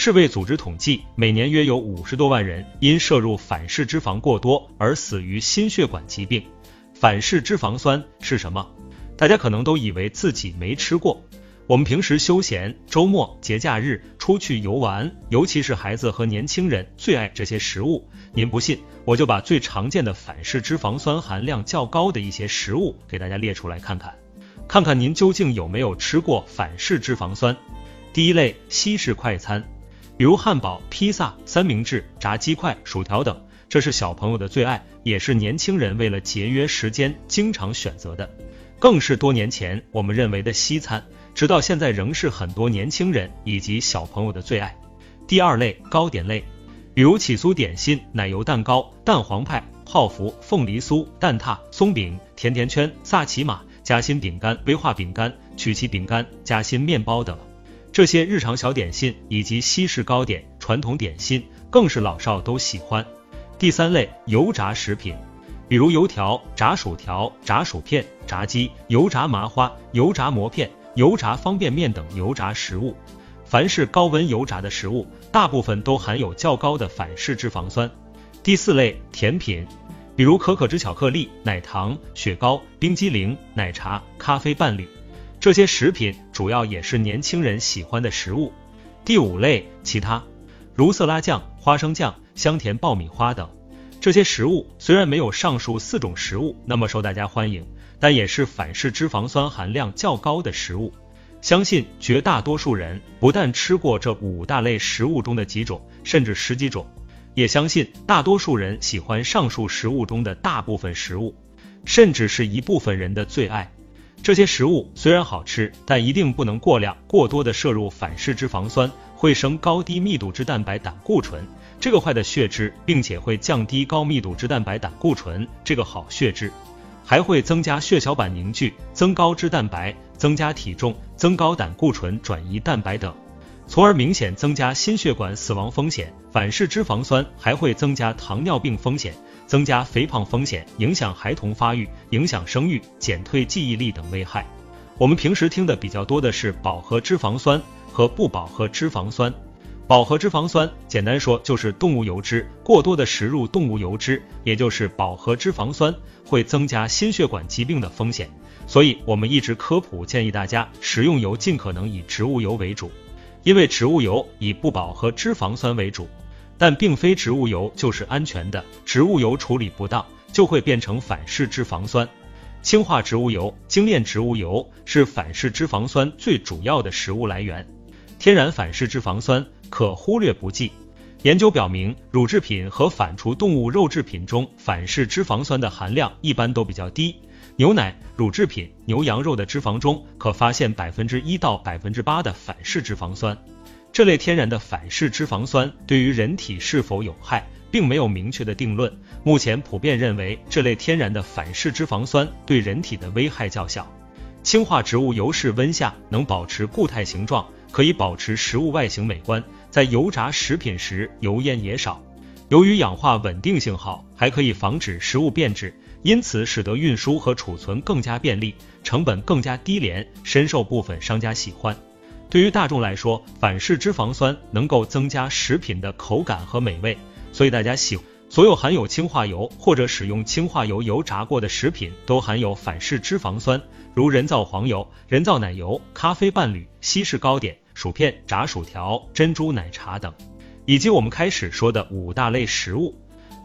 世卫组织统计，每年约有五十多万人因摄入反式脂肪过多而死于心血管疾病。反式脂肪酸是什么？大家可能都以为自己没吃过。我们平时休闲、周末、节假日出去游玩，尤其是孩子和年轻人最爱这些食物。您不信，我就把最常见的反式脂肪酸含量较高的一些食物给大家列出来看看，看看您究竟有没有吃过反式脂肪酸。第一类，西式快餐。比如汉堡、披萨、三明治、炸鸡块、薯条等，这是小朋友的最爱，也是年轻人为了节约时间经常选择的，更是多年前我们认为的西餐，直到现在仍是很多年轻人以及小朋友的最爱。第二类糕点类，比如起酥点心、奶油蛋糕、蛋黄派、泡芙、凤梨酥、蛋挞、松饼、甜甜圈、萨琪玛、夹心饼干、威化饼干、曲奇饼干、夹心面包等。这些日常小点心以及西式糕点、传统点心，更是老少都喜欢。第三类油炸食品，比如油条、炸薯条、炸薯片、炸鸡、油炸麻花、油炸馍片、油炸方便面等油炸食物。凡是高温油炸的食物，大部分都含有较高的反式脂肪酸。第四类甜品，比如可可脂巧克力、奶糖、雪糕、冰激凌、奶茶、咖啡伴侣。这些食品主要也是年轻人喜欢的食物。第五类其他，如色拉酱、花生酱、香甜爆米花等。这些食物虽然没有上述四种食物那么受大家欢迎，但也是反式脂肪酸含量较高的食物。相信绝大多数人不但吃过这五大类食物中的几种，甚至十几种，也相信大多数人喜欢上述食物中的大部分食物，甚至是一部分人的最爱。这些食物虽然好吃，但一定不能过量。过多的摄入反式脂肪酸会升高低密度脂蛋白胆固醇，这个坏的血脂，并且会降低高密度脂蛋白胆固醇这个好血脂，还会增加血小板凝聚，增高脂蛋白，增加体重，增高胆固醇转移蛋白等，从而明显增加心血管死亡风险。反式脂肪酸还会增加糖尿病风险。增加肥胖风险，影响孩童发育，影响生育，减退记忆力等危害。我们平时听的比较多的是饱和脂肪酸和不饱和脂肪酸。饱和脂肪酸简单说就是动物油脂，过多的食入动物油脂，也就是饱和脂肪酸，会增加心血管疾病的风险。所以我们一直科普建议大家食用油尽可能以植物油为主，因为植物油以不饱和脂肪酸为主。但并非植物油就是安全的，植物油处理不当就会变成反式脂肪酸。氢化植物油、精炼植物油是反式脂肪酸最主要的食物来源。天然反式脂肪酸可忽略不计。研究表明，乳制品和反刍动物肉制品中反式脂肪酸的含量一般都比较低。牛奶、乳制品、牛羊肉的脂肪中可发现百分之一到百分之八的反式脂肪酸。这类天然的反式脂肪酸对于人体是否有害，并没有明确的定论。目前普遍认为，这类天然的反式脂肪酸对人体的危害较小。氢化植物油室温下能保持固态形状，可以保持食物外形美观。在油炸食品时，油烟也少。由于氧化稳定性好，还可以防止食物变质，因此使得运输和储存更加便利，成本更加低廉，深受部分商家喜欢。对于大众来说，反式脂肪酸能够增加食品的口感和美味，所以大家喜所有含有氢化油或者使用氢化油油炸过的食品都含有反式脂肪酸，如人造黄油、人造奶油、咖啡伴侣、西式糕点、薯片、炸薯条、珍珠奶茶等，以及我们开始说的五大类食物。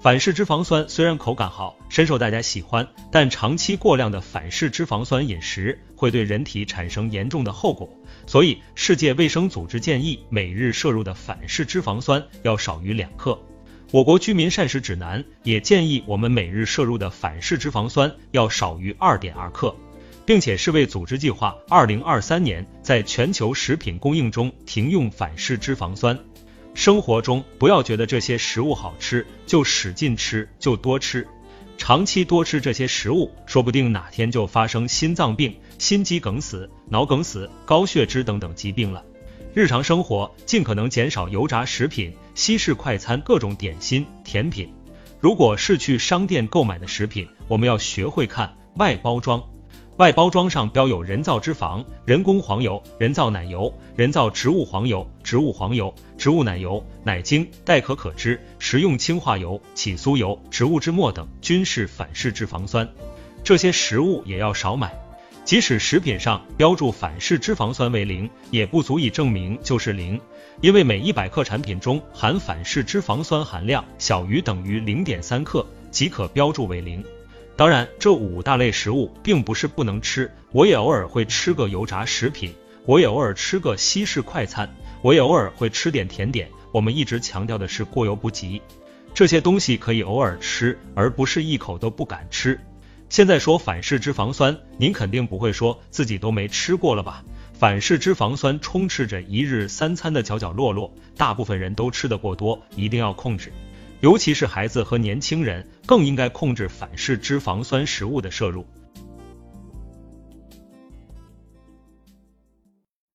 反式脂肪酸虽然口感好，深受大家喜欢，但长期过量的反式脂肪酸饮食会对人体产生严重的后果。所以，世界卫生组织建议每日摄入的反式脂肪酸要少于两克。我国居民膳食指南也建议我们每日摄入的反式脂肪酸要少于二点二克，并且世卫组织计划二零二三年在全球食品供应中停用反式脂肪酸。生活中不要觉得这些食物好吃就使劲吃就多吃，长期多吃这些食物，说不定哪天就发生心脏病、心肌梗死、脑梗死、高血脂等等疾病了。日常生活尽可能减少油炸食品、西式快餐、各种点心、甜品。如果是去商店购买的食品，我们要学会看外包装。外包装上标有人造脂肪、人工黄油、人造奶油、人造植物黄油、植物黄油、植物奶油、奶精、代可可脂、食用氢化油、起酥油、植物脂末等，均是反式脂肪酸。这些食物也要少买。即使食品上标注反式脂肪酸为零，也不足以证明就是零，因为每一百克产品中含反式脂肪酸含量小于等于零点三克即可标注为零。当然，这五大类食物并不是不能吃，我也偶尔会吃个油炸食品，我也偶尔吃个西式快餐，我也偶尔会吃点甜点。我们一直强调的是过犹不及，这些东西可以偶尔吃，而不是一口都不敢吃。现在说反式脂肪酸，您肯定不会说自己都没吃过了吧？反式脂肪酸充斥着一日三餐的角角落落，大部分人都吃得过多，一定要控制。尤其是孩子和年轻人，更应该控制反式脂肪酸食物的摄入。